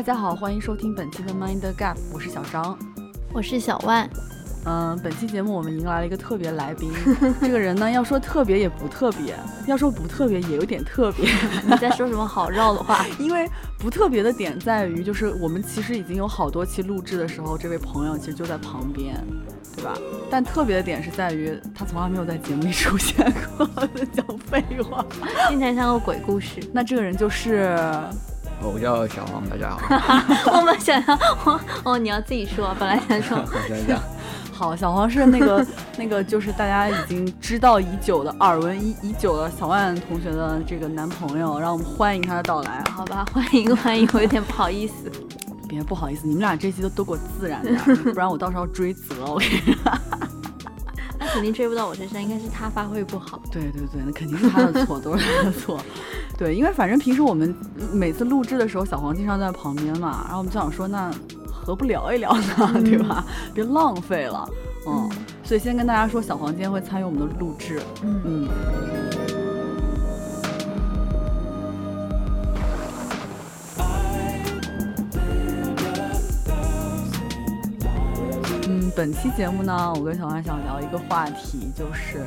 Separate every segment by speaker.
Speaker 1: 大家好，欢迎收听本期的 Mind Gap，我是小张，
Speaker 2: 我是小万。
Speaker 1: 嗯，本期节目我们迎来了一个特别来宾，这个人呢，要说特别也不特别，要说不特别也有点特别。
Speaker 2: 你在说什么好绕的话？
Speaker 1: 因为不特别的点在于，就是我们其实已经有好多期录制的时候，这位朋友其实就在旁边，对吧？但特别的点是在于，他从来没有在节目里出现过，讲废话，
Speaker 2: 听起来像个鬼故事。
Speaker 1: 那这个人就是。
Speaker 3: 我叫小黄，大家好。
Speaker 2: 我们想要哦，你要自己说，本来想说。
Speaker 3: 想想。
Speaker 1: 好，小黄是那个 那个，就是大家已经知道已久的、耳闻已已久的小万同学的这个男朋友，让我们欢迎他的到来。
Speaker 2: 好吧，欢迎欢迎，我有点不好意思。
Speaker 1: 别不好意思，你们俩这期都都给我自然点，不然我到时候追责。我跟你说。
Speaker 2: 那肯定追不到我身上，应该是他发挥不好。
Speaker 1: 对对对，那肯定是他的错，都是他的错。对，因为反正平时我们每次录制的时候，小黄经常在旁边嘛，然后我们就想说，那何不聊一聊呢？对吧？别浪费了。嗯。所以先跟大家说，小黄今天会参与我们的录制。嗯嗯。本期节目呢，我跟小花想聊一个话题，就是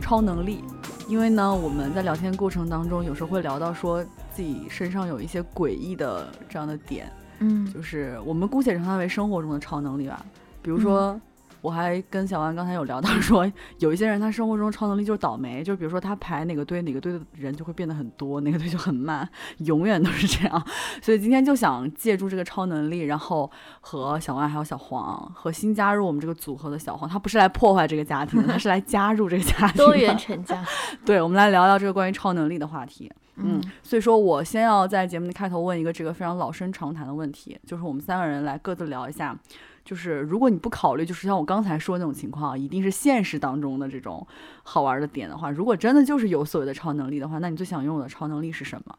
Speaker 1: 超能力。因为呢，我们在聊天过程当中，有时候会聊到说自己身上有一些诡异的这样的点，嗯，就是我们姑且称它为生活中的超能力吧，比如说。我还跟小万刚才有聊到说，有一些人他生活中超能力就是倒霉，就比如说他排哪个队哪个队的人就会变得很多，哪个队就很慢，永远都是这样。所以今天就想借助这个超能力，然后和小万还有小黄和新加入我们这个组合的小黄，他不是来破坏这个家庭，他是来加入这个家庭，
Speaker 2: 多元成家。
Speaker 1: 对，我们来聊聊这个关于超能力的话题。嗯，所以说我先要在节目的开头问一个这个非常老生常谈的问题，就是我们三个人来各自聊一下。就是如果你不考虑，就是像我刚才说那种情况，一定是现实当中的这种好玩的点的话，如果真的就是有所谓的超能力的话，那你最想拥有的超能力是什么？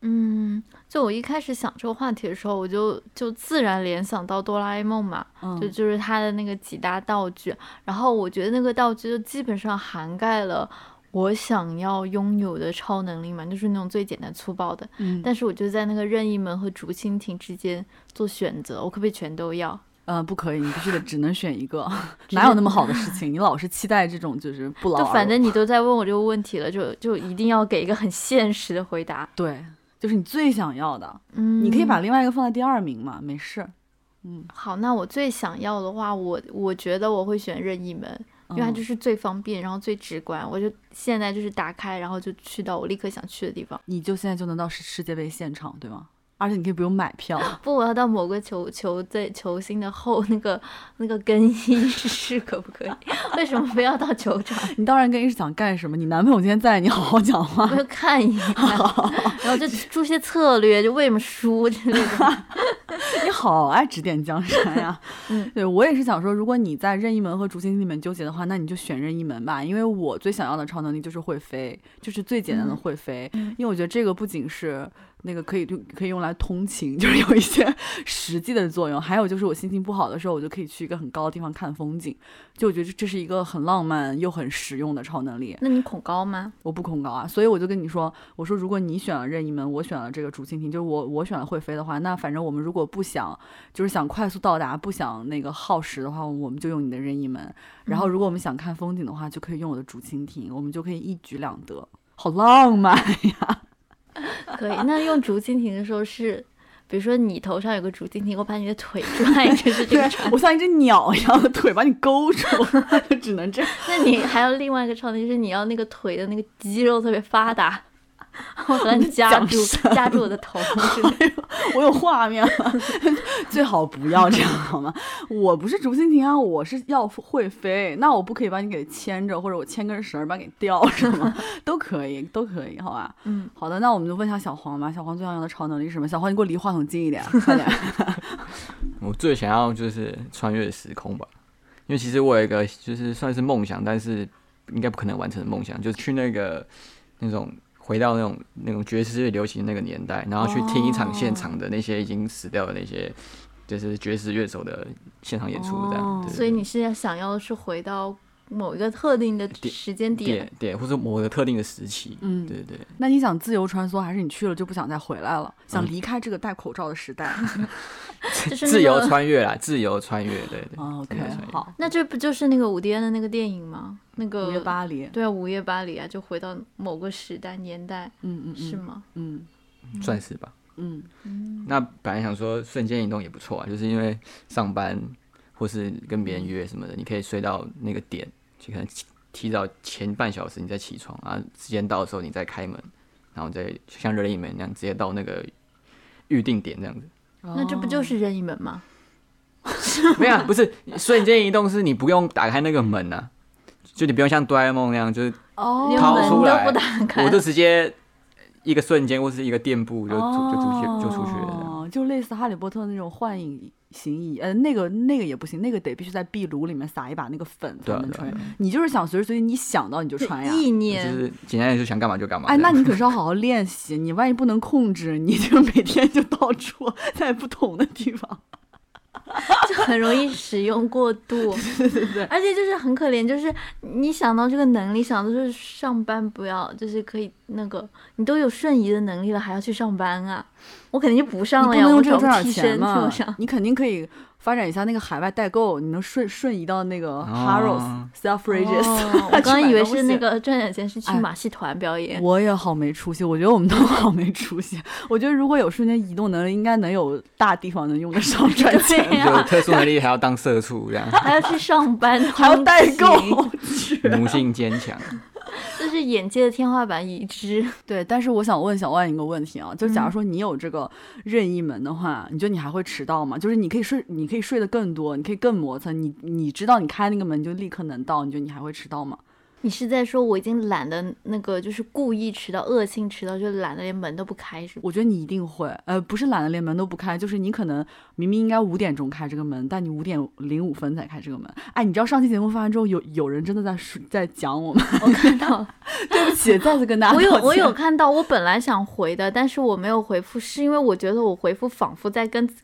Speaker 2: 嗯，就我一开始想这个话题的时候，我就就自然联想到哆啦 A 梦嘛，就就是它的那个几大道具，然后我觉得那个道具就基本上涵盖了我想要拥有的超能力嘛，就是那种最简单粗暴的。嗯，但是我就在那个任意门和竹蜻蜓之间做选择，我可不可以全都要？
Speaker 1: 嗯，不可以，你必须得只能选一个，哪有那么好的事情？你老是期待这种就是不劳
Speaker 2: 就反正你都在问我这个问题了，就就一定要给一个很现实的回答。
Speaker 1: 对，就是你最想要的。嗯，你可以把另外一个放在第二名嘛，没事。
Speaker 2: 嗯，好，那我最想要的话，我我觉得我会选任意门，因为它就是最方便，然后最直观。我就现在就是打开，然后就去到我立刻想去的地方。
Speaker 1: 你就现在就能到世世界杯现场，对吗？而且你可以不用买票，
Speaker 2: 不，我要到某个球球队球星的后那个 那个更衣室，可不可以？为什么非要到球场？
Speaker 1: 你到然更衣室想干什么？你男朋友今天在，你好好讲话。
Speaker 2: 我就看一眼，然后就出些策略，就为什么输之类的。
Speaker 1: 你好爱指点江山呀！嗯，对我也是想说，如果你在任意门和竹蜻蜓里面纠结的话，那你就选任意门吧，因为我最想要的超能力就是会飞，就是最简单的会飞，因为我觉得这个不仅是。那个可以就可以用来通勤，就是有一些实际的作用。还有就是我心情不好的时候，我就可以去一个很高的地方看风景。就我觉得这是一个很浪漫又很实用的超能力。
Speaker 2: 那你恐高吗？
Speaker 1: 我不恐高啊，所以我就跟你说，我说如果你选了任意门，我选了这个竹蜻蜓，就是我我选了会飞的话，那反正我们如果不想就是想快速到达，不想那个耗时的话，我们就用你的任意门。然后如果我们想看风景的话，就可以用我的竹蜻蜓，我们就可以一举两得，好浪漫呀！
Speaker 2: 可以，那用竹蜻蜓的时候是，比如说你头上有个竹蜻蜓，我把你的腿 拽就是这个。
Speaker 1: 我像一只鸟一样的腿把你勾住，只能这样。
Speaker 2: 那你还有另外一个创意，就，是你要那个腿的那个肌肉特别发达。我把你夹住，夹住我的头，
Speaker 1: 我有画面了。最好不要这样好吗？我不是竹蜻蜓啊，我是要会飞。那我不可以把你给牵着，或者我牵根绳把你给吊着吗？都可以，都可以，好吧？嗯，好的。那我们就问一下小黄吧。小黄最想要的超能力是什么？小黄，你给我离话筒近一点，快点。
Speaker 3: 我最想要就是穿越时空吧，因为其实我有一个就是算是梦想，但是应该不可能完成的梦想，就是去那个那种。回到那种那种爵士乐流行那个年代，然后去听一场现场的那些已经死掉的那些，就是爵士乐手的现场演出，这样。
Speaker 2: 所以你现在想要是回到某一个特定的时间
Speaker 3: 点，对，或者某个特定的时期，嗯，对对。
Speaker 1: 那你想自由穿梭，还是你去了就不想再回来了？想离开这个戴口罩的时代？
Speaker 3: 自由穿越啦，自由穿越，对对。
Speaker 1: OK，好，
Speaker 2: 那这不就是那个伍迪安的那个电影吗？那个《
Speaker 1: 午夜巴黎》。
Speaker 2: 对啊，《午夜巴黎》啊，就回到某个时代年代，
Speaker 1: 嗯嗯，
Speaker 2: 是吗？
Speaker 1: 嗯，
Speaker 3: 算是吧。嗯嗯。那本来想说瞬间移动也不错啊，就是因为上班或是跟别人约什么的，你可以睡到那个点。就可能提早前半小时你再起床啊，时间到的时候你再开门，然后再像任意门那样直接到那个预定点这样子。
Speaker 2: 那这不就是任意门吗？
Speaker 3: 没有，不是瞬间移动，是你不用打开那个门啊，就你不用像哆啦 A 梦那样，就是掏出来，我就直接一个瞬间或是一个垫步就就出去就出去了，
Speaker 1: 就类似哈利波特那种幻影。行医，呃，那个那个也不行，那个得必须在壁炉里面撒一把那个粉才能穿。你就是想随时随地你想到你就穿呀，
Speaker 2: 意念
Speaker 3: 就是简单的就想干嘛就干嘛。
Speaker 1: 哎，那你可是要 好好练习，你万一不能控制，你就每天就到处 在不同的地方。
Speaker 2: 就很容易使用过度，
Speaker 1: 对对对，
Speaker 2: 而且就是很可怜，就是你想到这个能力，想的是上班不要，就是可以那个，你都有瞬移的能力了，还要去上班啊？我肯定就不上了呀，
Speaker 1: 我
Speaker 2: 这种
Speaker 1: 替身 你肯定可以。发展一下那个海外代购，你能瞬瞬移到那个 Harrods、Selfridges。
Speaker 2: 我刚以为是那个赚点钱是去马戏团表演。
Speaker 1: 我也好没出息，我觉得我们都好没出息。我觉得如果有瞬间移动能力，应该能有大地方能用得上赚钱。
Speaker 3: 有特殊能力还要当社畜这样，
Speaker 2: 还要去上班，
Speaker 1: 还要代购，
Speaker 3: 奴性坚强。
Speaker 2: 这是眼界的天花板已知。
Speaker 1: 对，但是我想问小万一个问题啊，就假如说你有这个任意门的话，你觉得你还会迟到吗？就是你可以睡，你可以睡得更多，你可以更磨蹭，你你知道你开那个门就立刻能到，你觉得你还会迟到吗？
Speaker 2: 你是在说我已经懒得那个，就是故意迟到、恶性迟到，就懒得连门都不开，是
Speaker 1: 我觉得你一定会，呃，不是懒得连门都不开，就是你可能明明应该五点钟开这个门，但你五点零五分才开这个门。哎，你知道上期节目发完之后，有有人真的在在讲我们，
Speaker 2: 我看到了，
Speaker 1: 对不起，再次跟大家，
Speaker 2: 我有我有看到，我本来想回的，但是我没有回复，是因为我觉得我回复仿佛在跟就。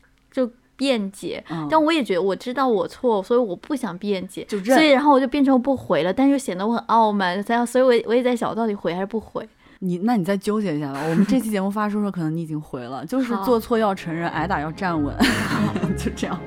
Speaker 2: 辩解，但我也觉得我知道我错，所以我不想辩解，所以然后我就变成不回了，但又显得我很傲慢，样，所以我我也在想，我到底回还是不回？
Speaker 1: 你那你再纠结一下吧。我们这期节目发出的时候，可能你已经回了，就是做错要承认，挨打要站稳，就这样。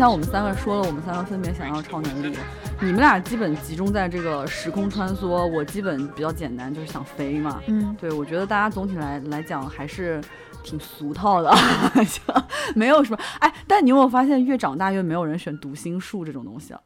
Speaker 1: 才我们三个说了，我们三个分别想要超能力。你们俩基本集中在这个时空穿梭，我基本比较简单，就是想飞嘛。
Speaker 2: 嗯，
Speaker 1: 对，我觉得大家总体来来讲还是挺俗套的，没有什么。哎，但你有没有发现，越长大越没有人选读心术这种东西了？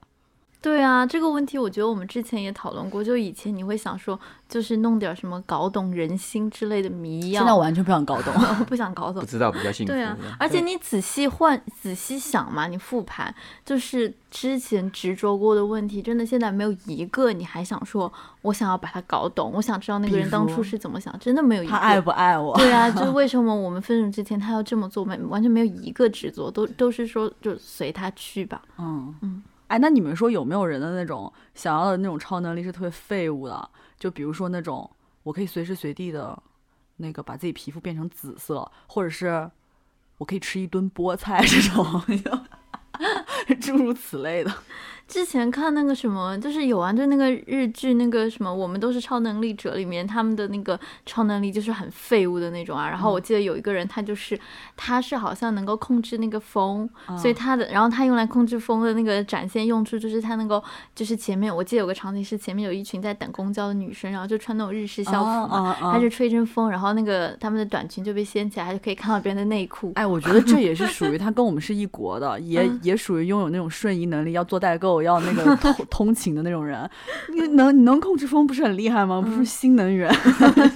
Speaker 2: 对啊，这个问题我觉得我们之前也讨论过。就以前你会想说，就是弄点什么搞懂人心之类的谜样。
Speaker 1: 现在我完全不想搞懂，
Speaker 2: 不想搞懂。
Speaker 3: 不知道比较幸福。
Speaker 2: 对啊，而且你仔细换、仔细想嘛，你复盘，就是之前执着过的问题，真的现在没有一个你还想说，我想要把它搞懂，我想知道那个人当初是怎么想，真的没有一个。
Speaker 1: 他爱不爱我？
Speaker 2: 对啊，就是 为什么我们分手之前他要这么做，没完全没有一个执着，都都是说就随他去吧。
Speaker 1: 嗯嗯。哎，那你们说有没有人的那种想要的那种超能力是特别废物的？就比如说那种我可以随时随地的，那个把自己皮肤变成紫色，或者是我可以吃一顿菠菜这种，诸如此类的。
Speaker 2: 之前看那个什么，就是有啊，就那个日剧那个什么，我们都是超能力者里面，他们的那个超能力就是很废物的那种啊。然后我记得有一个人，他就是他是好像能够控制那个风，所以他的，然后他用来控制风的那个展现用处就是他能够，就是前面我记得有个场景是前面有一群在等公交的女生，然后就穿那种日式校服嘛，他就吹着风，然后那个他们的短裙就被掀起来，就可以看到别人的 内裤。
Speaker 1: 哎，我觉得这也是属于他跟我们是一国的，也也属于拥有那种瞬移能力，要做代购，要那个通 通勤的那种人。你能你能控制风，不是很厉害吗？不是新能源，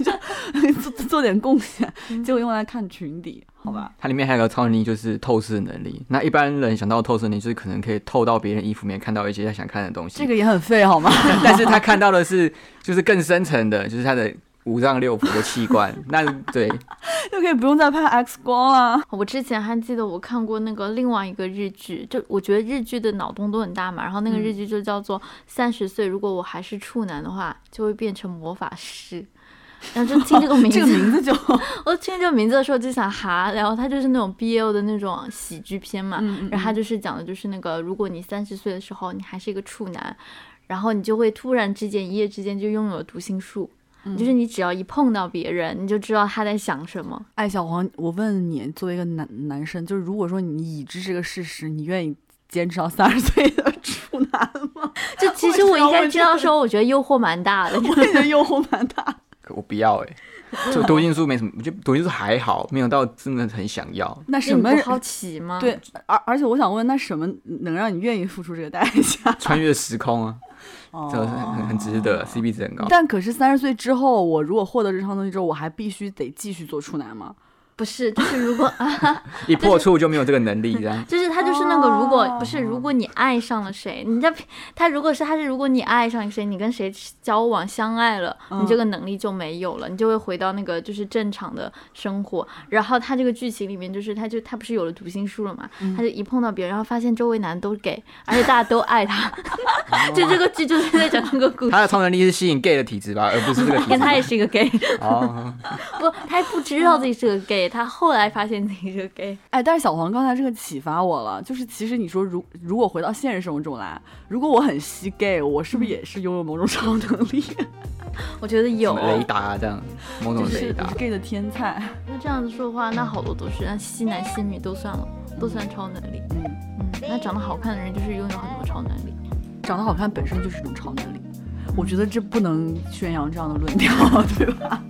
Speaker 1: 做做点贡献，结果用来看群底，好吧？
Speaker 3: 它里面还有个超能力，就是透视能力。那一般人想到透视能力，就是可能可以透到别人衣服里面，看到一些他想看的东西。
Speaker 1: 这个也很废，好吗？
Speaker 3: 但是他看到的是，就是更深层的，就是他的。五脏六腑的器官，那对，
Speaker 1: 就可以不用再拍 X 光了。
Speaker 2: 我之前还记得我看过那个另外一个日剧，就我觉得日剧的脑洞都很大嘛。然后那个日剧就叫做《三十岁如果我还是处男的话，就会变成魔法师》。然后就听这个名字，
Speaker 1: 这个名字就，
Speaker 2: 我听这个名字的时候就想哈。然后它就是那种 BL 的那种喜剧片嘛。然后它就是讲的就是那个，如果你三十岁的时候你还是一个处男，然后你就会突然之间一夜之间就拥有了读心术。就是你只要一碰到别人，你就知道他在想什么。
Speaker 1: 哎，小黄，我问你，作为一个男男生，就是如果说你已知这个事实，你愿意坚持到三十岁的 处男吗？
Speaker 2: 就其实我一开始听到说，我觉得诱惑蛮大的，
Speaker 1: 我也觉得诱惑蛮大。
Speaker 3: 我不要哎，就读心术没什么，我觉得读心术还好，没有到真的很想要。
Speaker 1: 那什么
Speaker 2: 好奇吗？
Speaker 1: 对，而而且我想问，那什么能让你愿意付出这个代价？
Speaker 3: 穿越时空啊！这个很很值得，CP 值很高。
Speaker 1: 但可是三十岁之后，我如果获得这套东西之后，我还必须得继续做处男吗？
Speaker 2: 不是，就是如果
Speaker 3: 一破处就没有这个能力，这样。
Speaker 2: 就是他就是那个，如果不是，如果你爱上了谁，你在他如果是他是如果你爱上谁，你跟谁交往相爱了，你这个能力就没有了，你就会回到那个就是正常的生活。然后他这个剧情里面就是他就他不是有了读心术了嘛？他就一碰到别人，然后发现周围男都是 gay，而且大家都爱他。就这个剧就是在讲这个故事。
Speaker 3: 他的超能力是吸引 gay 的体质吧，而不是这个。
Speaker 2: 他也是一个 gay。哦。不，他还不知道自己是个 gay。他后来发现自己是 gay，
Speaker 1: 哎，但是小黄刚才这个启发我了，就是其实你说如如果回到现实生活中来，如果我很吸 gay，我是不是也是拥有某种超能力？
Speaker 2: 我觉得有
Speaker 3: 雷达这样，某种雷达
Speaker 1: ，gay 的天才。
Speaker 2: 那这样子说的话，那好多都是，那吸男吸女都算了，都算超能力。嗯嗯，那长得好看的人就是拥有很多超能力，
Speaker 1: 长得好看本身就是一种超能力。我觉得这不能宣扬这样的论调，对吧？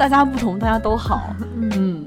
Speaker 1: 大家不同，大家都好。嗯。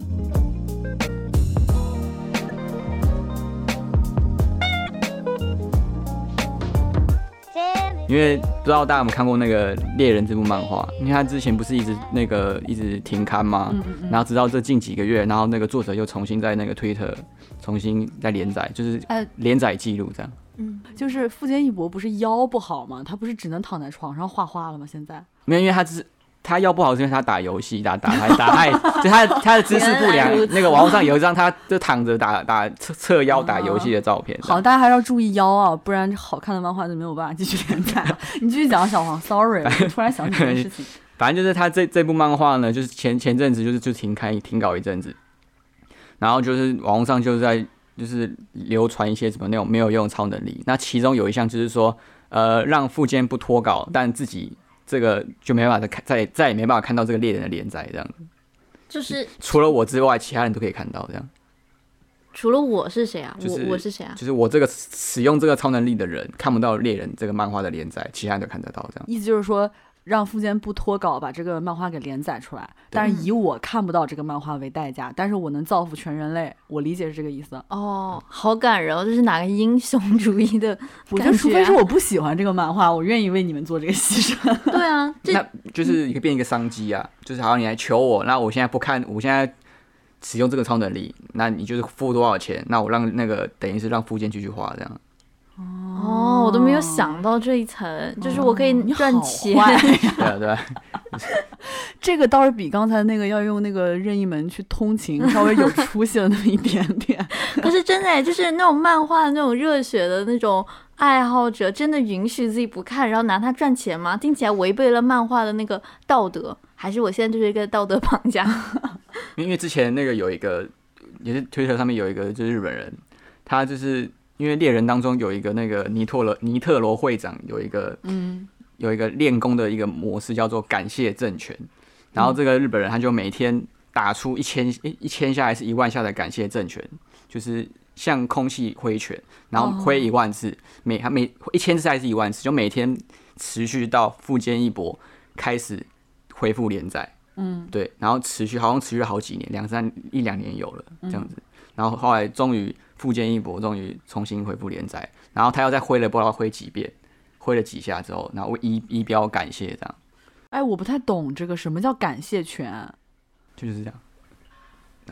Speaker 3: 因为不知道大家有没有看过那个《猎人》这部漫画，因为他之前不是一直那个一直停刊吗？嗯嗯然后直到这近几个月，然后那个作者又重新在那个推特重新在连载，就是呃连载记录这样。
Speaker 1: 嗯，就是富坚义博不是腰不好吗？他不是只能躺在床上画画了吗？现在
Speaker 3: 没有，因为他只是。他腰不好是因为他打游戏打打太打太，就他他的姿势不良。那个网络上有一张他就躺着打打侧侧腰打游戏的照片。
Speaker 1: 好，大家还是要注意腰啊，不然好看的漫画就没有办法继续连载。你继续讲，小黄，sorry，突然想起这件事情。
Speaker 3: 反正就是他这这部漫画呢，就是前前阵子就是就停开停稿一阵子，然后就是网络上就是在就是流传一些什么那种没有用超能力。那其中有一项就是说，呃，让副监不脱稿，但自己。这个就没办法再看，再再也没办法看到这个猎人的连载，这样
Speaker 2: 就是
Speaker 3: 除了我之外，其他人都可以看到这样。
Speaker 2: 除了我是谁啊？
Speaker 3: 我
Speaker 2: 我是谁啊？
Speaker 3: 就是我这个使用这个超能力的人看不到猎人这个漫画的连载，其他人都看得到这样。
Speaker 1: 意思就是说。让富坚不脱稿把这个漫画给连载出来，但是以我看不到这个漫画为代价，但是我能造福全人类，我理解是这个意思。
Speaker 2: 哦，好感人哦，这是哪个英雄主义的？
Speaker 1: 我觉得除非是我不喜欢这个漫画，我愿意为你们做这个牺牲。
Speaker 2: 对啊，
Speaker 3: 那就是一个变一个商机啊，就是好像你来求我，那我现在不看，我现在使用这个超能力，那你就是付多少钱，那我让那个等于是让富坚继续画这样。
Speaker 2: 哦，我都没有想到这一层，就是我可以赚钱。
Speaker 3: 对对，
Speaker 1: 这个倒是比刚才那个要用那个任意门去通勤稍微有出息了那么一点点。
Speaker 2: 可是真的，就是那种漫画那种热血的那种爱好者，真的允许自己不看，然后拿它赚钱吗？听起来违背了漫画的那个道德，还是我现在就是一个道德绑架？
Speaker 3: 因为之前那个有一个，也是推特上面有一个，就是日本人，他就是。因为猎人当中有一个那个尼托罗尼特罗会长有一个嗯。有一个练功的一个模式叫做感谢政权，然后这个日本人他就每天打出一千一千下还是一万下的感谢政权，就是向空气挥拳，然后挥一万次，每他每一千次还是一万次，就每天持续到富坚义博开始恢复连载。
Speaker 1: 嗯，
Speaker 3: 对，然后持续好像持续了好几年，两三一两年有了这样子，然后后来终于富坚义博终于重新恢复连载，然后他又再挥了不知道挥几遍，挥了几下之后，然后一一标感谢这样，
Speaker 1: 哎，我不太懂这个什么叫感谢权，
Speaker 3: 就是这样。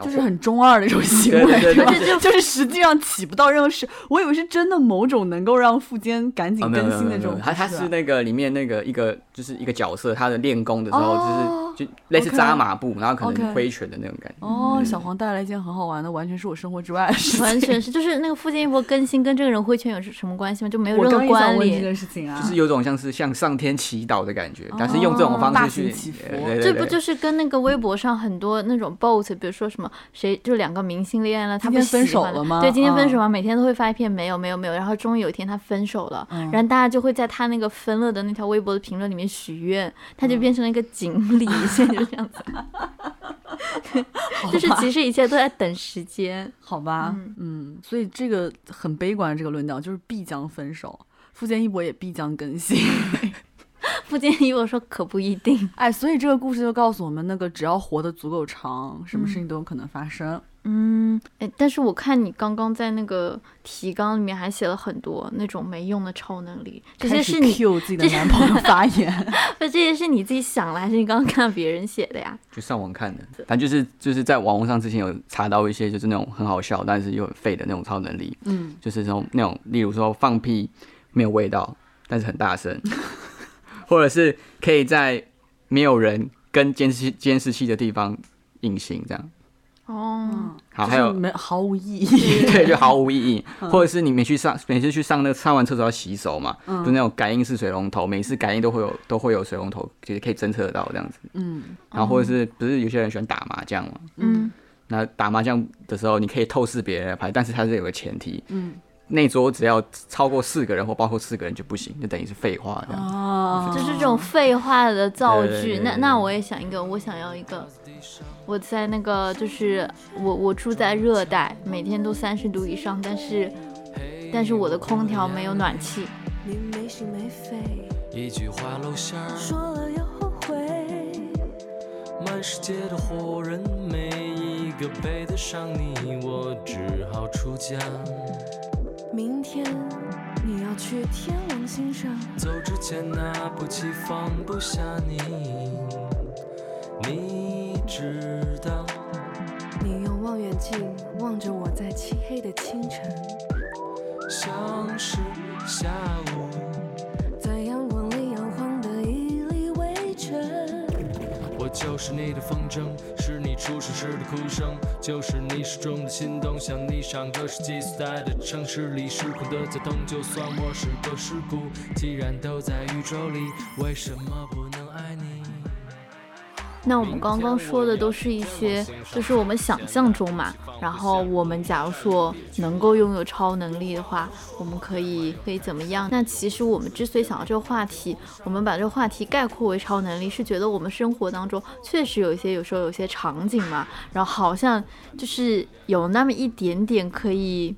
Speaker 1: 就是很中二的一种行为，
Speaker 3: 对对对
Speaker 1: 吧
Speaker 2: 对。
Speaker 1: 就是实际上起不到任何事。我以为是真的某种能够让富坚赶紧更新的这
Speaker 3: 没有没有没有，他他是那个里面那个一个就是一个角色，他的练功的时候
Speaker 1: 哦
Speaker 3: 就是就类似扎马步，然后可能挥拳的那种感觉。
Speaker 1: 哦，小黄带来一件很好玩的，完全是我生活之外的事情。
Speaker 2: 完全是，就是那个富坚义博更新跟这个人挥拳有什么关系吗？就没有任何关联。
Speaker 1: 件事情啊，
Speaker 3: 就是有种像是向上天祈祷的感觉，但是用这种方式去，
Speaker 1: 行祈福
Speaker 3: 呃对对对
Speaker 2: 这不就是跟那个微博上很多那种 bot，比如说什么谁就两个明星恋爱了，他
Speaker 1: 们分手了吗
Speaker 2: 对，今天分
Speaker 1: 嗯
Speaker 2: 手吗？每天都会发一篇没有没有没有，然后终于有一天他分手了，
Speaker 1: 嗯
Speaker 2: 然后大家就会在他那个分了的那条微博的评论里面许愿，他
Speaker 1: 嗯
Speaker 2: 就变成了一个锦鲤，现在就这样子，就是其实一切都在等时间。
Speaker 1: 好吧，嗯所以这个很悲观的这个论调就是必将分手，富坚义博也必将更新。
Speaker 2: 富坚义博说可不一定，
Speaker 1: 哎，所以这个故事就告诉我们，那个只要活得足够长，什么事情都有可能发生。
Speaker 2: 嗯，哎，但是我看你刚刚在那个提纲里面还写了很多那种没用的超能力，这些是你
Speaker 1: 自己的男朋友发言，
Speaker 2: 不，这些是你自己想的，还是你刚刚看到别人写的呀？
Speaker 3: 就上网看的，反正就是就是在网络上之前有查到一些就是那种很好笑，但是又很废的那种超能力，
Speaker 1: 嗯，
Speaker 3: 就是那种那种，例如说放屁没有味道，但是很大声，或者是可以在没有人跟监视器监视器的地方隐形这样。
Speaker 2: 哦，
Speaker 3: 好，
Speaker 1: 就是
Speaker 3: 还有
Speaker 1: 没毫无意义。
Speaker 3: 对，就毫无意义，或者是你每去上每次去上那个上完厕所要洗手嘛，
Speaker 1: 嗯
Speaker 3: 就那种感应式水龙头，每次感应都会有都会有水龙头，就是可以侦测得到这样子。
Speaker 1: 嗯
Speaker 3: 然后或者是不是有些人喜欢打麻将嘛？
Speaker 2: 嗯，
Speaker 3: 那打麻将的时候，你可以透视别人的牌，但是它是有个前提，
Speaker 1: 嗯
Speaker 3: 那桌只要超过四个人或包括四个人就不行，就等于是废话这样。
Speaker 1: 哦，
Speaker 2: 就是这种废话的造句。那那我也想一个，我想要一个。我在那个就是我我住在热带，每天都三十度以上，但是但是我的空调没有暖气。
Speaker 4: 你没心没肺，
Speaker 5: 一句话露馅儿，
Speaker 4: 说了又后悔。
Speaker 5: 满世界的活人没一个配得上你，我只好出家。
Speaker 4: 明天你要去天王星上，
Speaker 5: 走之前拿不起放不下你，你知道。
Speaker 4: 你用望远镜望着我在漆黑的清晨，
Speaker 5: 像是下午，
Speaker 4: 在阳光里摇晃的一粒微尘。
Speaker 5: 我就是你的风筝，是你出生时的哭声，就是你始终的心动，像你上个世纪所在的城市里，时空的躁动。就算我是个事故，既然都在宇宙里，为什么不？
Speaker 2: 那我们刚刚说的都是一些，就是我们想象中嘛。然后我们假如说能够拥有超能力的话，我们可以可以怎么样？那其实我们之所以想到这个话题，我们把这个话题概括为超能力，是觉得我们生活当中确实有一些，有时候有些场景嘛，然后好像就是有那么一点点可以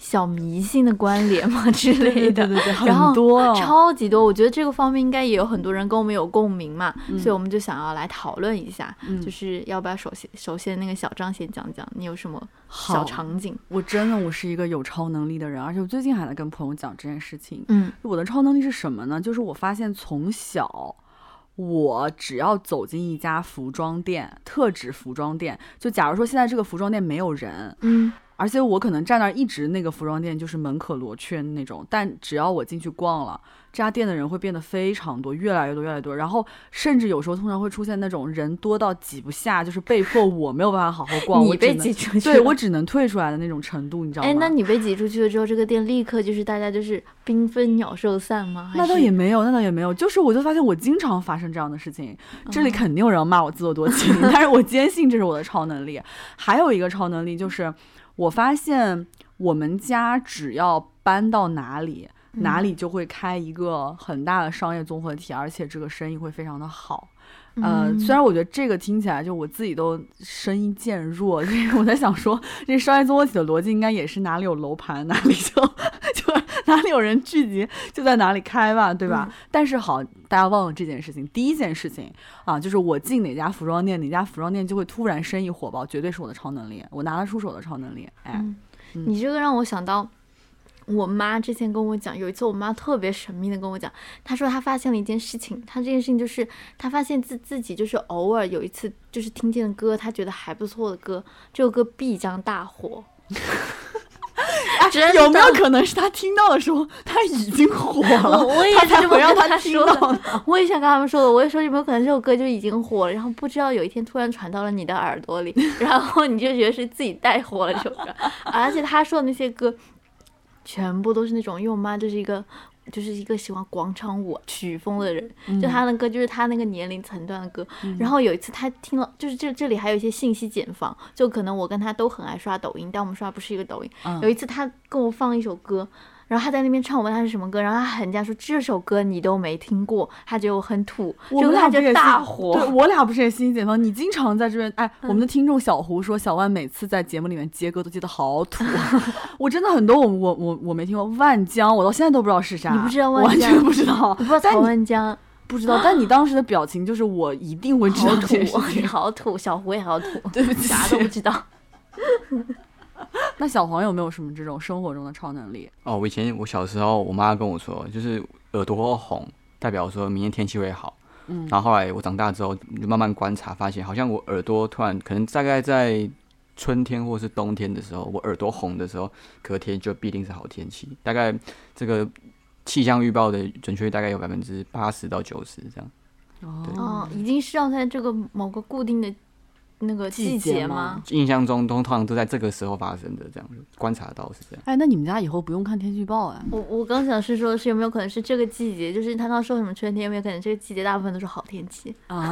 Speaker 2: 小迷信的关联嘛 之类的。
Speaker 1: 对对对，
Speaker 2: 然后
Speaker 1: 很多哦
Speaker 2: 超级多，我觉得这个方面应该也有很多人跟我们有共鸣嘛，
Speaker 1: 嗯
Speaker 2: 所以我们就想要来讨论一下，
Speaker 1: 嗯
Speaker 2: 就是要不要首先首先那个小张先讲讲你有什么小
Speaker 1: 好
Speaker 2: 场景？
Speaker 1: 我真的我是一个有超能力的人，而且我最近还在跟朋友讲这件事情。
Speaker 2: 嗯
Speaker 1: 我的超能力是什么呢？就是我发现从小，我只要走进一家服装店，特指服装店，就假如说现在这个服装店没有人，
Speaker 2: 嗯
Speaker 1: 而且我可能站那儿一直那个服装店就是门可罗雀那种，但只要我进去逛了，这家店的人会变得非常多，越来越多，越来越多。然后甚至有时候通常会出现那种人多到挤不下，就是被迫我没有办法好好逛，
Speaker 2: 你被挤出去，
Speaker 1: 对我只能退出来的那种程度，你知道吗？
Speaker 2: 哎，那你被挤出去了之后，这个店立刻就是大家就是缤纷鸟兽散吗？
Speaker 1: 那倒也没有，那倒也没有，就是我就发现我经常发生这样的事情，这里
Speaker 2: 嗯
Speaker 1: 肯定有人要骂我自作多情，但是我坚信这是我的超能力。还有一个超能力就是，我发现我们家只要搬到哪里，哪里就会开一个很大的商业综合体，而且这个生意会非常的好。呃，
Speaker 2: 嗯
Speaker 1: 虽然我觉得这个听起来就我自己都声音渐弱，因为我在想说，这商业综合体的逻辑应该也是哪里有楼盘哪里就就哪里有人聚集就在哪里开吧，对吧？但是好，大家忘了这件事情。第一件事情啊，就是我进哪家服装店，哪家服装店就会突然生意火爆，绝对是我的超能力，我拿得出手的超能力。哎，
Speaker 2: 嗯你这个让我想到。我妈之前跟我讲，有一次我妈特别神秘的跟我讲，她说她发现了一件事情，她这件事情就是她发现自自己就是偶尔有一次就是听见的歌，她觉得还不错的歌，这首歌必将大火。
Speaker 1: 有没有可能是他听到的时候他已经火了，
Speaker 2: 我我也
Speaker 1: 他才
Speaker 2: 是这么
Speaker 1: 让他听到呢？
Speaker 2: 我也想跟他们说的，我也说有没有可能这首歌就已经火了，然后不知道有一天突然传到了你的耳朵里，然后你就觉得是自己带火了这首歌，而且他说的那些歌，全部都是那种，因为我妈就是一个。就是一个喜欢广场舞曲风的人，就他的歌就是他那个年龄层段的歌。然后有一次他听了，就是这这里还有一些信息茧房，就可能我跟他都很爱刷抖音，但我们刷不是一个抖音。
Speaker 1: 嗯
Speaker 2: 有一次他跟我放一首歌，然后他在那边唱，我问他是什么歌，然后他很家说这首歌你都没听过，他觉得我很土，
Speaker 1: 我们俩就
Speaker 2: 大火。
Speaker 1: 对我俩不是也信息茧房？你经常在这边，哎，我们的听众小胡说，小万每次在节目里面接歌都接的好土，我真的很多我我我我没听过。万江，我到现在都不知道是啥，
Speaker 2: 你不知道万
Speaker 1: 完
Speaker 2: 江
Speaker 1: 全不知道，
Speaker 2: 不知道曹
Speaker 1: 但你
Speaker 2: 文江
Speaker 1: 不知道，但你当时的表情就是我一定会知道
Speaker 2: 好你。好土，小胡也好土，
Speaker 1: 对不起，
Speaker 2: 啥都不知道。
Speaker 1: 那小黄有没有什么这种生活中的超能力？
Speaker 3: 哦，我以前我小时候，我妈跟我说，就是耳朵红，代表说明天天气会好。
Speaker 1: 嗯
Speaker 3: 然后后来我长大之后，就慢慢观察，发现好像我耳朵突然可能大概在春天或是冬天的时候，我耳朵红的时候，隔天就必定是好天气。大概这个气象预报的准确率大概有百分之八十到九十这样。
Speaker 2: 哦，已经是要在这个某个固定的那个季
Speaker 1: 季
Speaker 2: 节吗？
Speaker 3: 印象中都通常都在这个时候发生的，这样观察到是这样。
Speaker 1: 哎，那你们家以后不用看天气预报哎？
Speaker 2: 我我刚想是说，是有没有可能是这个季节，就是他刚说什么春天，有没有可能这个季节大部分都是好天气？
Speaker 1: 啊，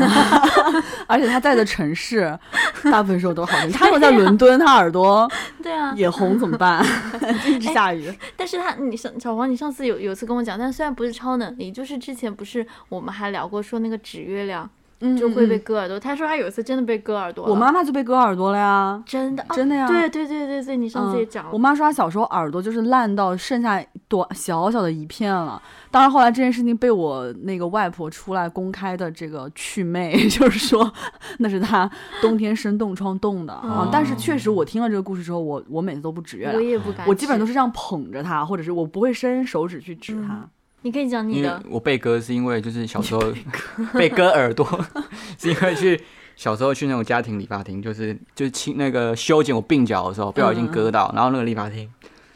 Speaker 1: 而且他在的城市大部分时候都好天气。他如果在伦敦，他耳朵
Speaker 2: 对啊，
Speaker 1: 也红怎么办？一直下雨。
Speaker 2: 但是他，你上小黄，你上次有有次跟我讲，但虽然不是超能力，就是之前不是我们还聊过说那个指月亮
Speaker 1: 嗯
Speaker 2: 就会被
Speaker 1: 嗯
Speaker 2: 割耳朵，他说他有一次真的被割耳朵了，
Speaker 1: 我妈妈就被割耳朵了呀。
Speaker 2: 真的、啊
Speaker 1: 真的呀
Speaker 2: 对对对对对，你上次也
Speaker 1: 嗯
Speaker 2: 讲了，
Speaker 1: 我妈说她小时候耳朵就是烂到剩下短小小的一片了。当然后来这件事情被我那个外婆出来公开的这个祛魅，就是说那是她冬天生冻疮冻的啊。
Speaker 2: 哦
Speaker 1: 但是确实我听了这个故事之后，我我每次都不指月
Speaker 2: 我，也不敢，
Speaker 1: 我基本都是这样捧着它，或者是我不会伸手指去指它。
Speaker 2: 你可以讲你的，
Speaker 3: 我被割是因为就是小时候 被割耳朵，是因为去小时候去那种家庭理发厅，就是就是清那个修剪我鬓角的时候不小心割到，然后那个理发厅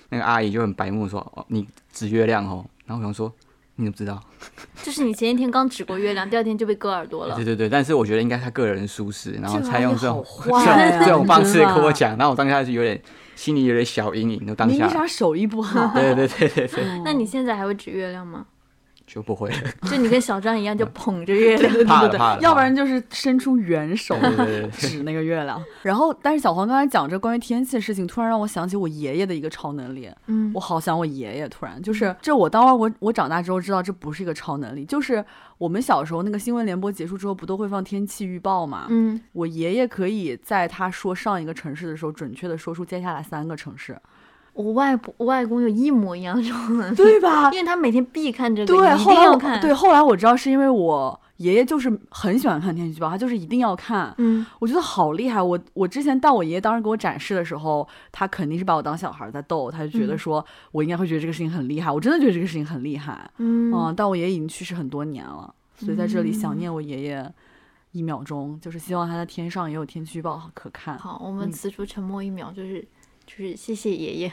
Speaker 3: 那个阿姨就很白目说：“哦，你指月亮哦。”然后我想说：“你怎么知道
Speaker 2: 就是你前一天刚指过月亮，第二天就被割耳朵？”了
Speaker 3: 对。对对，但是我觉得应该他个人舒适，然后才用这种
Speaker 1: 阿姨好坏啊
Speaker 3: 这种方式跟我讲，然后我当下是有点心里有点小阴影，就当下
Speaker 1: 你为啥手艺不好，
Speaker 3: 对对对对。对
Speaker 2: 那你现在还会指月亮吗？
Speaker 3: 就不会，
Speaker 2: 就你跟小张一样，就捧着月亮。
Speaker 1: 对对对要不然就是伸出援手指那个月亮。然后，但是小黄刚才讲这关于天气的事情，突然让我想起我爷爷的一个超能力。
Speaker 2: 嗯
Speaker 1: 我好想我爷爷，突然就是这我当我我长大之后知道这不是一个超能力，就是我们小时候那个新闻联播结束之后不都会放天气预报嘛？
Speaker 2: 嗯，
Speaker 1: 我爷爷可以在他说上一个城市的时候，准确的说出接下来三个城市，
Speaker 2: 我外婆、我外公有一模一样的超能力，
Speaker 1: 对吧？
Speaker 2: 因为他每天必看这个，
Speaker 1: 对，
Speaker 2: 一
Speaker 1: 后来我
Speaker 2: 定要看。
Speaker 1: 对，后来我知道是因为我爷爷就是很喜欢看天气预报，他就是一定要看。
Speaker 2: 嗯，
Speaker 1: 我觉得好厉害！我我之前带我爷爷当时给我展示的时候，他肯定是把我当小孩在逗，他就觉得
Speaker 2: 嗯
Speaker 1: 说我应该会觉得这个事情很厉害。我真的觉得这个事情很厉害。
Speaker 2: 嗯
Speaker 1: 嗯，但我爷爷已经去世很多年了，所以在这里想念我爷爷一秒钟，就是希望他在天上也有天气预报可看。
Speaker 2: 好，我们
Speaker 1: 嗯
Speaker 2: 此处沉默一秒，就是就是谢谢爷爷。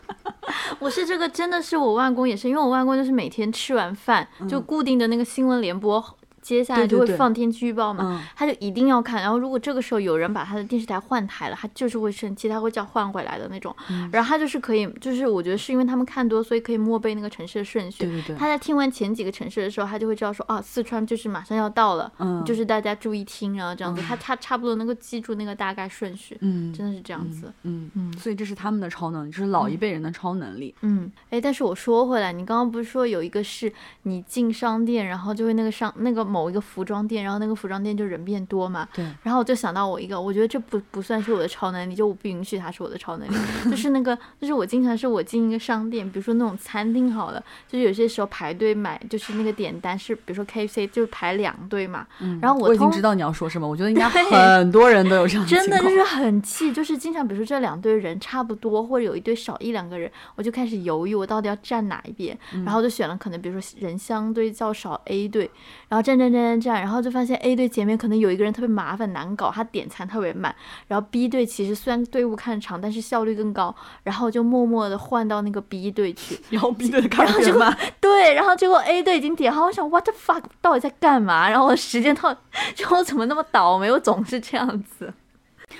Speaker 2: 我是这个真的是我外公也是，因为我外公就是每天吃完饭、就固定的那个新闻联播，接下来就会放天气预报嘛。
Speaker 1: 嗯，
Speaker 2: 他就一定要看，然后如果这个时候有人把他的电视台换台了，他就是会生气，他会叫换回来的那种。
Speaker 1: 嗯
Speaker 2: 然后他就是可以，就是我觉得是因为他们看多，所以可以默背那个城市的顺序。
Speaker 1: 对对对，
Speaker 2: 他在听完前几个城市的时候，他就会知道说啊，四川就是马上要到了，
Speaker 1: 嗯
Speaker 2: 就是大家注意听然后，这样子，他他差不多能够记住那个大概顺序，
Speaker 1: 嗯
Speaker 2: 真的是这样子。
Speaker 1: 嗯
Speaker 2: 嗯
Speaker 1: 所以这是他们的超能力，就是老一辈人的超能力。
Speaker 2: 嗯，哎，但是我说回来，你刚刚不是说有一个是你进商店，然后就会那个商那个某一个服装店，然后那个服装店就人变多嘛。
Speaker 1: 对。
Speaker 2: 然后我就想到我一个，我觉得这不不算是我的超能力，就我不允许它是我的超能力，就是那个，就是我经常是我进一个商店，比如说那种餐厅好了，就是有些时候排队买，就是那个点单是，比如说 K F C 就是排两队嘛。嗯。然后
Speaker 1: 我已经知道你要说什么，我觉得应该很多人都有这样
Speaker 2: 真的就是很气，就是经常比如说这两队人差不多，或者有一队少一两个人，我就开始犹豫我到底要站哪一边，然后就选了可能比如说人相对较少 A 队，然后站站站站站，然后就发现 A 队前面可能有一个人特别麻烦难搞，他点餐特别慢，然后 B 队其实虽然队伍看长，但是效率更高，然后就默默的换到那个 B 队去，
Speaker 1: 然后 B 队看特别慢，
Speaker 2: 对，然后结果 A 队已经点好，我想 What the fuck 到底在干嘛？然后我时间到，就我怎么那么倒霉，我总是这样子。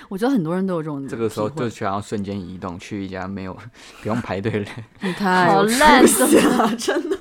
Speaker 1: 我觉得很多人都有这种，
Speaker 3: 这个时候就想要瞬间移动去一家没有 不用排队的，
Speaker 1: 你 太
Speaker 2: 好烂
Speaker 1: 了，真的，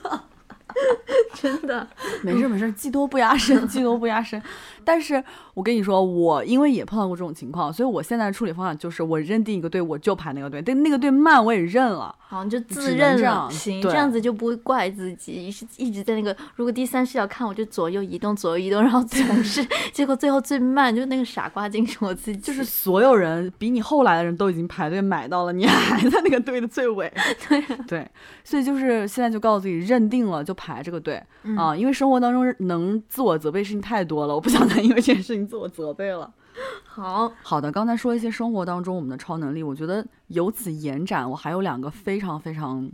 Speaker 2: 真的，
Speaker 1: 没事没事，技多不压身，技多不压身。但是我跟你说，我因为也碰到过这种情况，所以我现在的处理方法就是，我认定一个队我就排那个队，但那个队慢我也认了，
Speaker 2: 好，你就自认了，行，这样子就不会怪自己，是一直在那个，如果第三视角看，我就左右移动，左右移动，然后总是，结果最后最慢就是那个傻瓜精是我自己，
Speaker 1: 就是 所有人比你后来的人都已经排队买到了，你还在那个队的最尾，
Speaker 2: 对。
Speaker 1: 对，所以就是现在就告诉自己认定了就排这个队啊，因为生活当中能自我责备事情太多了，我不想再。因为这件事情自我责备了。
Speaker 2: 好
Speaker 1: 好的，刚才说一些生活当中我们的超能力，我觉得由此延展，我还有两个非常非常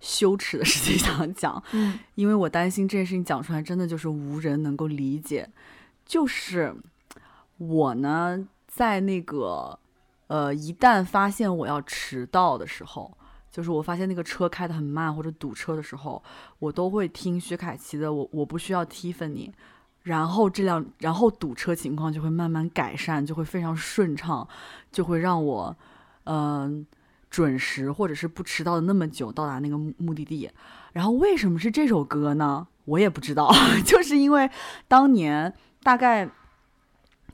Speaker 1: 羞耻的事情想讲。
Speaker 2: 嗯，
Speaker 1: 因为我担心这件事情讲出来真的就是无人能够理解。就是我呢，在那个呃，一旦发现我要迟到的时候，就是我发现那个车开得很慢或者堵车的时候，我都会听薛凯琪的《我我不需要 Tiffany》。然后这辆，然后堵车情况就会慢慢改善，就会非常顺畅，就会让我，嗯，准时或者是不迟到的那么久到达那个目目的地。然后为什么是这首歌呢？我也不知道，就是因为当年大概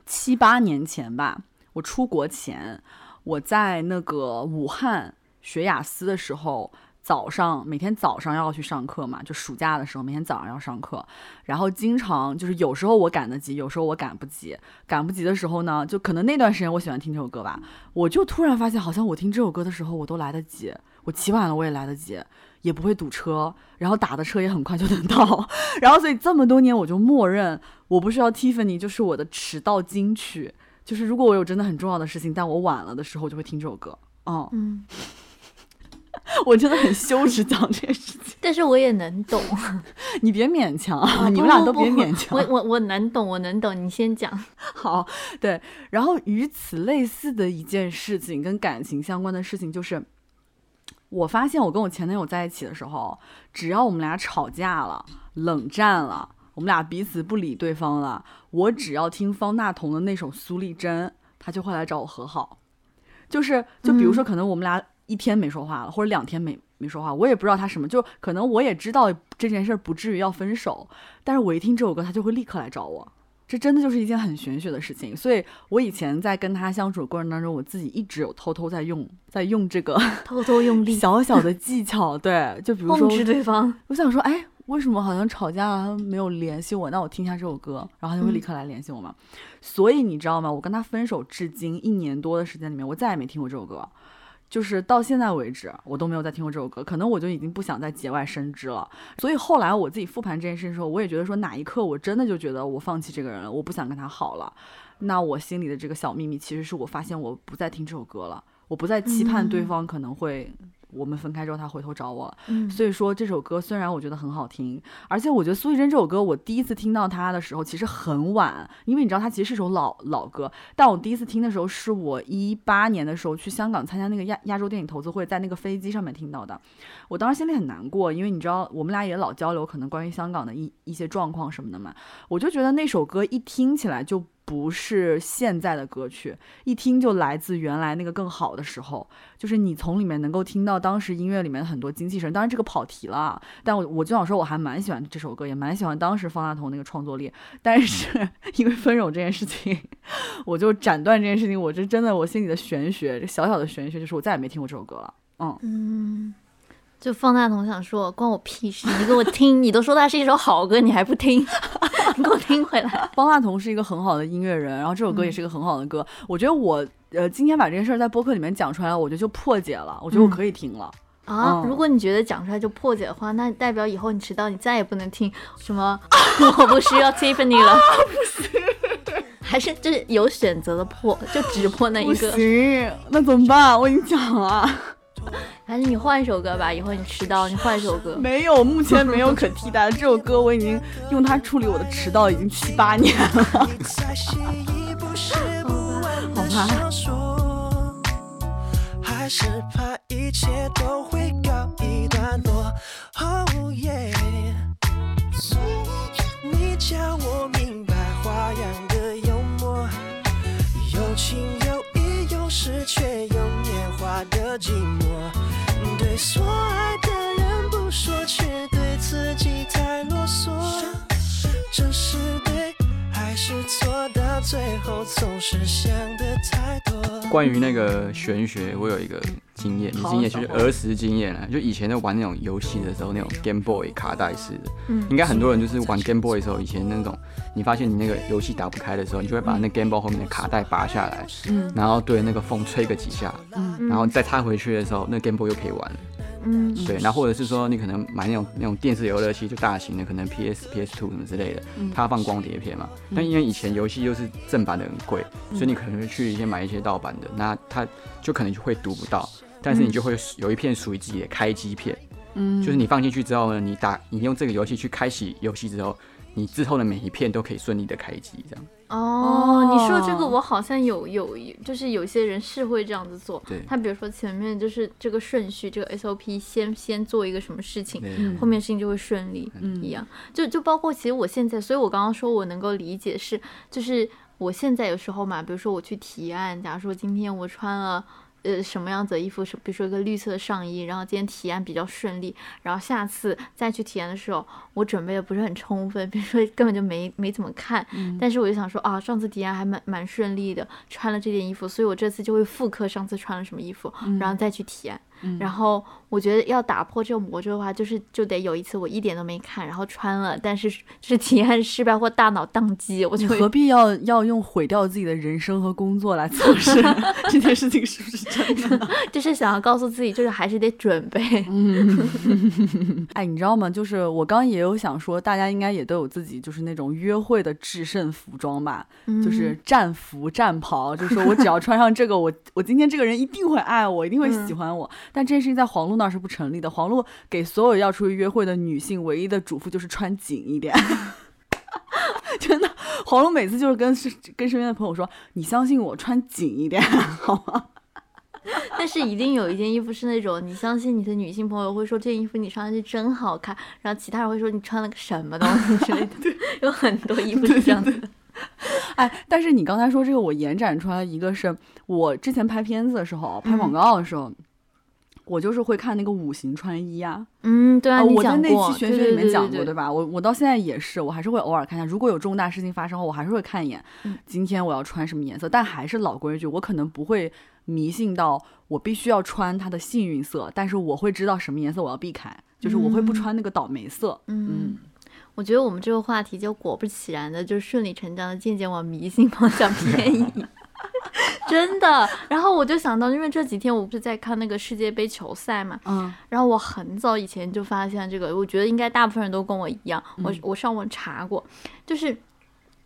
Speaker 1: 七八年前吧，我出国前，我在那个武汉学雅思的时候。早上每天早上要去上课嘛，就暑假的时候每天早上要上课，然后经常就是有时候我赶得及，有时候我赶不及。赶不及的时候呢，就可能那段时间我喜欢听这首歌吧，我就突然发现好像我听这首歌的时候我都来得及，我起晚了我也来得及，也不会堵车，然后打的车也很快就能到，然后所以这么多年我就默认我不需要 Tiffany 就是我的迟到金曲，就是如果我有真的很重要的事情但我晚了的时候就会听这首歌，
Speaker 2: 嗯。
Speaker 1: 我真的很羞耻讲这件事情，
Speaker 2: 但是我也能懂。
Speaker 1: 你别勉强，啊 你们俩都别勉强。
Speaker 2: 我我我能懂，我能懂。你先讲。
Speaker 1: 好，对。然后与此类似的一件事情，跟感情相关的事情，就是我发现我跟我前男友在一起的时候，只要我们俩吵架了、冷战了，我们俩彼此不理对方了，我只要听方大同的那首《苏丽珍》，他就会来找我和好。就是，就比如说，可能我们俩。一天没说话了，或者两天没没说话，我也不知道他什么，就可能我也知道这件事不至于要分手，但是我一听这首歌，他就会立刻来找我，这真的就是一件很玄学的事情。所以我以前在跟他相处的过程当中，我自己一直有偷偷在用，在用这个
Speaker 2: 偷偷用力
Speaker 1: 小小的技巧，对，就比如说
Speaker 2: 控制对方。
Speaker 1: 我想说，哎，为什么好像吵架了他没有联系我？那我听一下这首歌，然后他就会立刻来联系我嘛。所以你知道吗？我跟他分手至今一年多的时间里面，我再也没听过这首歌。就是到现在为止，我都没有再听过这首歌，可能我就已经不想再节外生枝了。所以后来我自己复盘这件事的时候，我也觉得说哪一刻我真的就觉得我放弃这个人了，我不想跟他好了。那我心里的这个小秘密，其实是我发现我不再听这首歌了，我不再期盼对方可能会。我们分开之后，他回头找我了。嗯，所以说这首歌虽然我觉得很好听，而且我觉得苏玉珍这首歌，我第一次听到它的时候其实很晚，因为你知道它其实是首老老歌。但我第一次听的时候，是我一八年的时候去香港参加那个亚亚洲电影投资会，在那个飞机上面听到的。我当时心里很难过，因为你知道我们俩也老交流，可能关于香港的一一些状况什么的嘛。我就觉得那首歌一听起来就。不是现在的歌曲，一听就来自原来那个更好的时候。就是你从里面能够听到当时音乐里面很多精气神。当然这个跑题了，但我我就想说，我还蛮喜欢这首歌，也蛮喜欢当时方大同那个创作力。但是因为分手这件事情，我就斩断这件事情。我这真的，我心里的玄学，这小小的玄学就是我再也没听过这首歌了。嗯
Speaker 2: 嗯。就方大同想说，关我屁事！你给我听，你都说它是一首好歌，你还不听？你给我听回来。
Speaker 1: 方大同是一个很好的音乐人，然后这首歌也是一个很好的歌。我觉得我呃今天把这件事儿在播客里面讲出来了，我觉得就破解了，我觉得我可以听了。
Speaker 2: 啊，如果你觉得讲出来就破解的话，那代表以后你迟到，你再也不能听什么 我不需要 Tiffany 了。不行，还是就是有选择的破，就只破那一个。
Speaker 1: 不行，那怎么办？我跟你讲了。
Speaker 2: 还是你换一首歌吧，以后你迟到，你换一首歌。
Speaker 1: 没有，目前没有可替代的。这首歌我已经用它处理我的迟到已经七八年了。好
Speaker 2: 吧，
Speaker 6: 的寂寞，对所爱的人不说，却对自己太啰嗦。这是对还是错？到最后总是想的太多。
Speaker 3: 关于那个玄学，我有一个经验，经验就是儿时经验啊，就以前在玩那种游戏的时候，那种 Game Boy 卡带式的，嗯，应该很多人就是玩 Game Boy 的时候，以前那种，你发现你那个游戏打不开的时候，你就会把那 Game Boy 后面的卡带拔下来，嗯，然后对那个风吹个几下，嗯，然后再插回去的时候，那 Game Boy 又可以玩了。嗯，对，然后或者是说你可能买那种那种电视游乐器，就大型的，可能 PS PS Two 什么之类的，它放光碟片嘛。但因为以前游戏又是正版的很贵，所以你可能会去一些买一些盗版的，那它就可能就会读不到，但是你就会有一片属于自己的开机片，嗯，就是你放进去之后呢，你打你用这个游戏去开启游戏之后。你之后的每一片都可以顺利的开机，这样。
Speaker 2: 哦，你说这个我好像有有，就是有些人是会这样子做。
Speaker 3: 对。
Speaker 2: 他比如说前面就是这个顺序，这个 SOP 先先做一个什么事情，后面事情就会顺利一样。就就包括其实我现在，所以我刚刚说我能够理解是，就是我现在有时候嘛，比如说我去提案，假如说今天我穿了。呃，什么样子的衣服是，比如说一个绿色的上衣，然后今天体验比较顺利，然后下次再去体验的时候，我准备的不是很充分，比如说根本就没没怎么看，但是我就想说啊，上次体验还蛮蛮顺利的，穿了这件衣服，所以我这次就会复刻上次穿了什么衣服，然后再去提案。然后我觉得要打破这个魔咒的话，就是就得有一次我一点都没看，然后穿了，但是是体验失败或大脑宕机，我就
Speaker 1: 何必要要用毁掉自己的人生和工作来测试 这件事情是不是真的？
Speaker 2: 就是想要告诉自己，就是还是得准备。
Speaker 1: 嗯 哎，你知道吗？就是我刚也有想说，大家应该也都有自己就是那种约会的制胜服装吧，就是战服、战袍，就是说我只要穿上这个，我我今天这个人一定会爱我，一定会喜欢我。但这件事情在黄璐那是不成立的。黄璐给所有要出去约会的女性唯一的嘱咐就是穿紧一点。真的，黄璐每次就是跟跟身边的朋友说：“你相信我，穿紧一点，好吗？”
Speaker 2: 但是一定有一件衣服是那种你相信你的女性朋友会说这件衣服你穿上去真好看，然后其他人会说你穿了个什么东西之类的。有很多衣服是这样的。
Speaker 1: 哎，但是你刚才说这个，我延展出来一个是我之前拍片子的时候，拍广告的时候。我就是会看那个五行穿衣啊，
Speaker 2: 嗯，对啊，
Speaker 1: 我在那期玄学里面讲
Speaker 2: 过，
Speaker 1: 对吧？我我到现在也是，我还是会偶尔看一下。如果有重大事情发生后，我还是会看一眼，今天我要穿什么颜色。但还是老规矩，我可能不会迷信到我必须要穿它的幸运色，但是我会知道什么颜色我要避开，就是我会不穿那个倒霉色。
Speaker 2: 嗯，我觉得我们这个话题就果不其然的，就顺理成章的渐渐往迷信方向 偏移。真的，然后我就想到，因为这几天我不是在看那个世界杯球赛嘛，嗯，然后我很早以前就发现这个，我觉得应该大部分人都跟我一样，我我上网查过，就是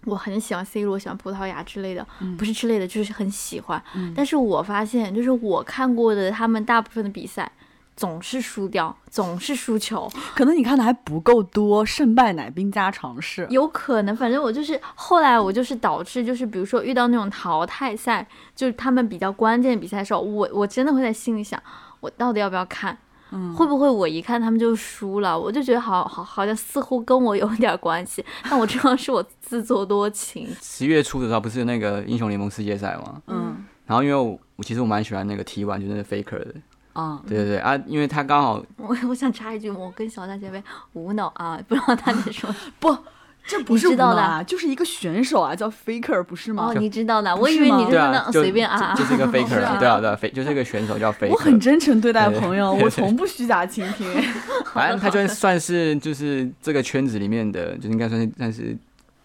Speaker 2: 我很喜欢 C 罗，喜欢葡萄牙之类的，不是之类的，就是很喜欢，但是我发现，就是我看过的他们大部分的比赛。总是输掉，总是输球，
Speaker 1: 可能你看的还不够多，胜败乃兵家常事。
Speaker 2: 有可能，反正我就是后来我就是导致，就是比如说遇到那种淘汰赛，就是他们比较关键比赛的时候，我我真的会在心里想，我到底要不要看？嗯，会不会我一看他们就输了？我就觉得好好好像似乎跟我有点关系，但我知道是我自作多情。
Speaker 3: 十月初的时候不是那个英雄联盟世界赛吗？嗯，然后因为我我其实我蛮喜欢那个 T one 就是那个 Faker 的。啊，对对对啊，因为他刚好，
Speaker 2: 我我想插一句，我跟小大姐妹无脑啊，不知道他在说
Speaker 1: 不，这不是
Speaker 2: 你知道的
Speaker 1: 无能啊，就是一个选手啊，叫 Faker 不是吗？
Speaker 2: 哦，你知道的，我以为你是
Speaker 3: 对啊，
Speaker 2: 那随便啊
Speaker 3: 就。就是一个 faker，
Speaker 1: 啊
Speaker 3: 啊对啊对啊就是一个选手叫 faker。
Speaker 1: 我很真诚对待朋友，我从不虚假倾听。
Speaker 3: 反正他就算是就是这个圈子里面的，就应该算是算是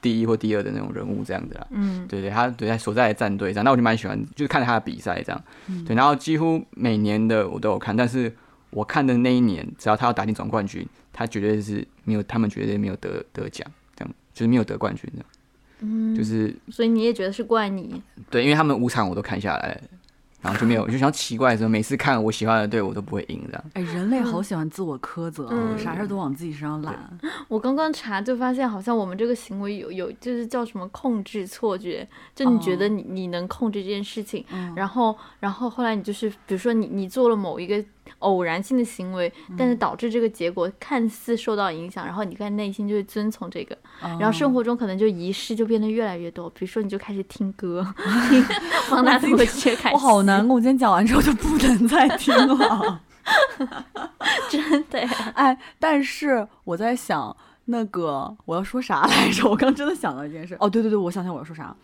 Speaker 3: 第一或第二的那种人物这样子啦。
Speaker 2: 嗯，
Speaker 3: 对对，他对他所在的战队这样，那我就蛮喜欢，就是看他的比赛这样。
Speaker 1: 嗯
Speaker 3: 对，然后几乎每年的我都有看，但是我看的那一年，只要他要打进总冠军，他绝对是没有，他们绝对没有得得奖，这样就是没有得冠军这样。
Speaker 2: 嗯
Speaker 3: 就是
Speaker 2: 所以你也觉得是怪你？
Speaker 3: 对，因为他们五场我都看下来了，然后就没有，就想奇怪的时候，每次看我喜欢的队伍都不会赢这样。
Speaker 1: 哎，人类好喜欢自我苛责，
Speaker 2: 嗯
Speaker 1: 啥事儿都往自己身上揽。
Speaker 2: 我刚刚查就发现，好像我们这个行为有有就是叫什么控制错觉，就你觉得你你能控制这件事情，
Speaker 1: 嗯
Speaker 2: 然后然后后来你就是比如说你你做了某一个偶然性的行为，但是导致这个结果看似受到影响，然后你在内心就会遵从这个，然后生活中可能就仪式就变得越来越多，比如说你就开始听歌，听方大同的切开，
Speaker 1: 我好难过，我今天讲完之后就不能再听了。
Speaker 2: 真的呀。
Speaker 1: 哎，但是我在想，那个我要说啥来着？我刚真的想到一件事。哦，对对对，我想想我要说啥。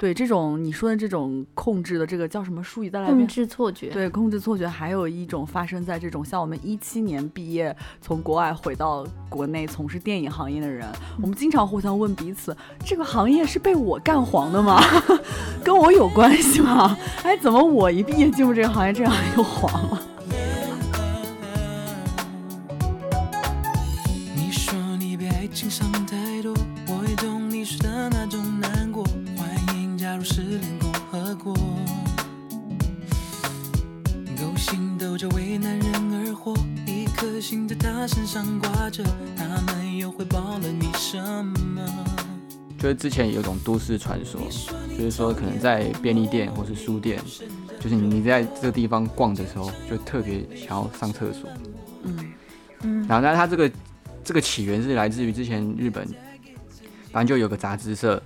Speaker 1: 对，这种你说的这种控制的这个叫什么术语？再来一
Speaker 2: 控。制错觉，
Speaker 1: 对，控制错觉，还有一种发生在这种像我们一七年毕业，从国外回到国内从事电影行业的人，我们经常互相问彼此：这个行业是被我干黄的吗？跟我有关系吗？哎，怎么我一毕业进入这个行业，这个行业就黄了？
Speaker 6: 着，他们又回报了你什么？
Speaker 3: 就是之前有一种都市传说，就是说可能在便利店或是书店，就是你你在这个地方逛的时候，就特别想要上厕所。
Speaker 1: 嗯
Speaker 2: 嗯
Speaker 3: 然后呢，它这个这个起源是来自于之前日本，反正就有个杂志社，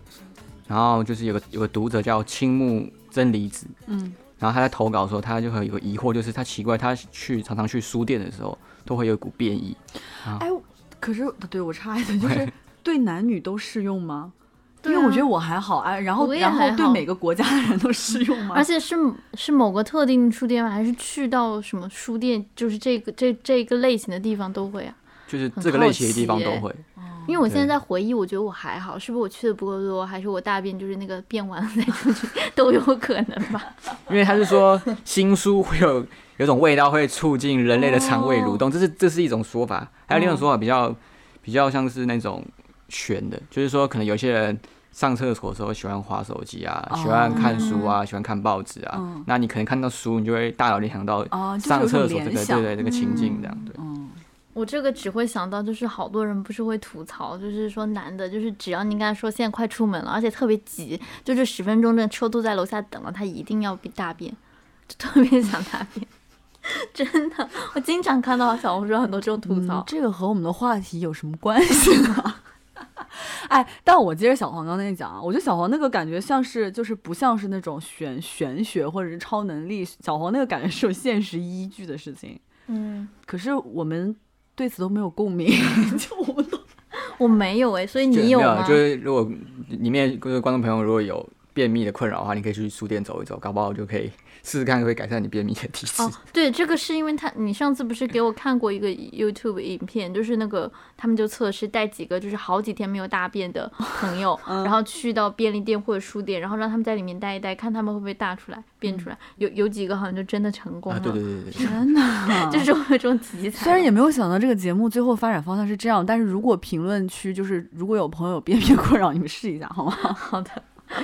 Speaker 3: 然后就是有个有个读者叫青木真理子，
Speaker 1: 嗯
Speaker 3: 然后他在投稿的时候，他就会有个疑惑，就是他奇怪他去常常去书店的时候，都会有一股变异。
Speaker 1: 哎，可是对我插一嘴，就是
Speaker 3: 对
Speaker 1: 对男女都适用吗？因
Speaker 2: 对啊
Speaker 1: 为我觉得我还好，啊，然后然后对每个国家的人都适用吗？
Speaker 2: 而且是是某个特定书店吗？还是去到什么书店，就是这个这这个类型的地方都会啊？
Speaker 3: 就是这个类型的地方都会，
Speaker 2: 因为我现在在回忆，我觉得我还好，是不是我去的不够多，还是我大便就是那个便完了再出去，都有可能吧？
Speaker 3: 因为他是说新书会有有种味道会促进人类的肠胃
Speaker 2: 哦
Speaker 3: 蠕动，这是这是一种说法。还有另一种说法比较比较像是那种悬的，就是说可能有些人上厕所的时候喜欢划手机啊，喜欢看书啊，喜欢看报纸啊。
Speaker 1: 嗯
Speaker 3: 那你可能看到书，你就会大脑联想到
Speaker 1: 哦，
Speaker 3: 上厕所这个对对这个情境这样对。
Speaker 1: 嗯，
Speaker 2: 我这个只会想到，就是好多人不是会吐槽，就是说男的，就是只要你跟他说现在快出门了，而且特别急，就这十分钟的车都在楼下等了，他一定要比大便，就特别想大便。真的，我经常看到小红书上很多这种吐槽。
Speaker 1: 嗯这个和我们的话题有什么关系呢？哎，但我接着小黄刚才讲啊，我觉得小黄那个感觉像是，就是不像是那种玄玄学或者是超能力，小黄那个感觉是有现实依据的事情。
Speaker 2: 嗯，
Speaker 1: 可是我们对此都没有共鸣，就我们都
Speaker 2: 我没有哎、所以你有吗？
Speaker 3: 就是如果里面各位观众朋友如果有便秘的困扰的话，你可以去书店走一走，搞不好就可以试试看，会改善你便秘的体质。
Speaker 2: 哦，对，这个是因为他，你上次不是给我看过一个 YouTube 影片，就是那个他们就测试带几个就是好几天没有大便的朋友，然后去到便利店或者书店，然后让他们在里面待一待，看他们会不会大出来、变出来。有有几个好像就真的成功
Speaker 3: 啊，
Speaker 2: 了，
Speaker 3: 对对对对对。
Speaker 1: 天哪！
Speaker 2: 就是有一种题材。
Speaker 1: 虽然也没有想到这个节目最后发展方向是这样，但是如果评论区就是如果有朋友有便秘困扰，你们试一下好吗？
Speaker 2: 好的，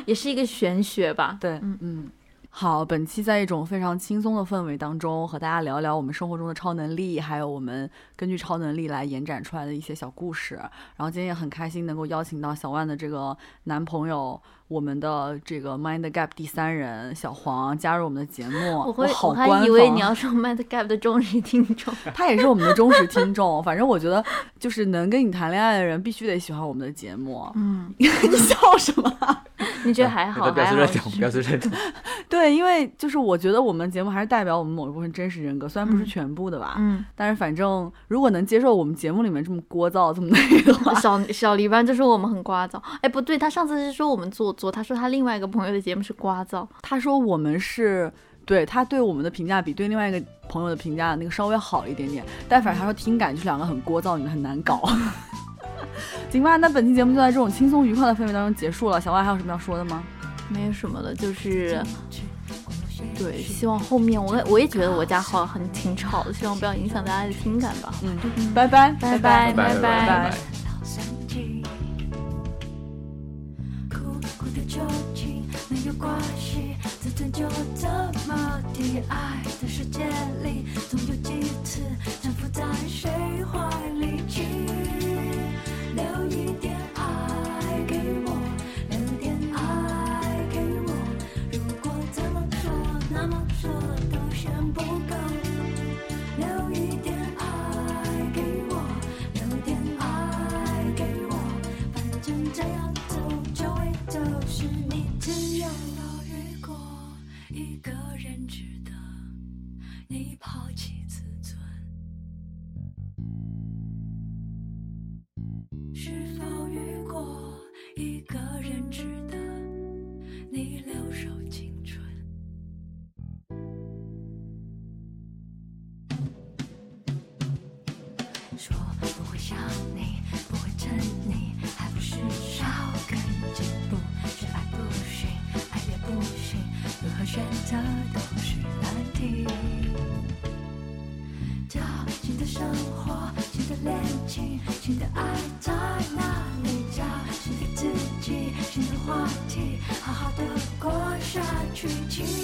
Speaker 2: 也是一个玄学吧。
Speaker 1: 对，
Speaker 2: 嗯
Speaker 1: 嗯。好，本期在一种非常轻松的氛围当中，和大家聊聊我们生活中的超能力，还有我们根据超能力来延展出来的一些小故事。然后今天也很开心能够邀请到小万的这个男朋友，我们的这个 Mind Gap 第三人小黄加入我们的节目。
Speaker 2: 我会，
Speaker 1: 好
Speaker 2: 我还以为你要说 Mind Gap 的忠实听众。
Speaker 1: 他也是我们的忠实听众。反正我觉得，就是能跟你谈恋爱的人，必须得喜欢我们的节目。
Speaker 2: 嗯，
Speaker 1: 你笑什么啊？
Speaker 2: 你觉得还好？
Speaker 3: 表示认同，表示认同。
Speaker 1: 对，因为就是我觉得我们节目还是代表我们某一部分真实人格，虽然不是全部的吧。
Speaker 2: 嗯。
Speaker 1: 但是反正如果能接受我们节目里面这么聒噪、这么那个的话，
Speaker 2: 小小黎班就说我们很聒噪。哎，不对，他上次是说我们做作，他说他另外一个朋友的节目是聒噪。
Speaker 1: 他说我们是对他对我们的评价比对另外一个朋友的评价那个稍微好一点点，但反正他说听感就是两个很聒噪，你们很难搞。行吧，那本期节目就在这种轻松愉快的氛围当中结束了。小外还有什么要说的吗？
Speaker 2: 没有什么了，就是对，希望后面我我也觉得我家好很挺吵的，希望不要影响大家的听感吧。
Speaker 1: 嗯，拜拜
Speaker 2: 拜
Speaker 3: 拜
Speaker 2: 拜
Speaker 3: 拜拜。
Speaker 7: 留一点爱给我，留点爱给我。如果怎么说，那么说都嫌留一点爱给我，留点爱给我，如果怎么说那么说都嫌不够。去，听。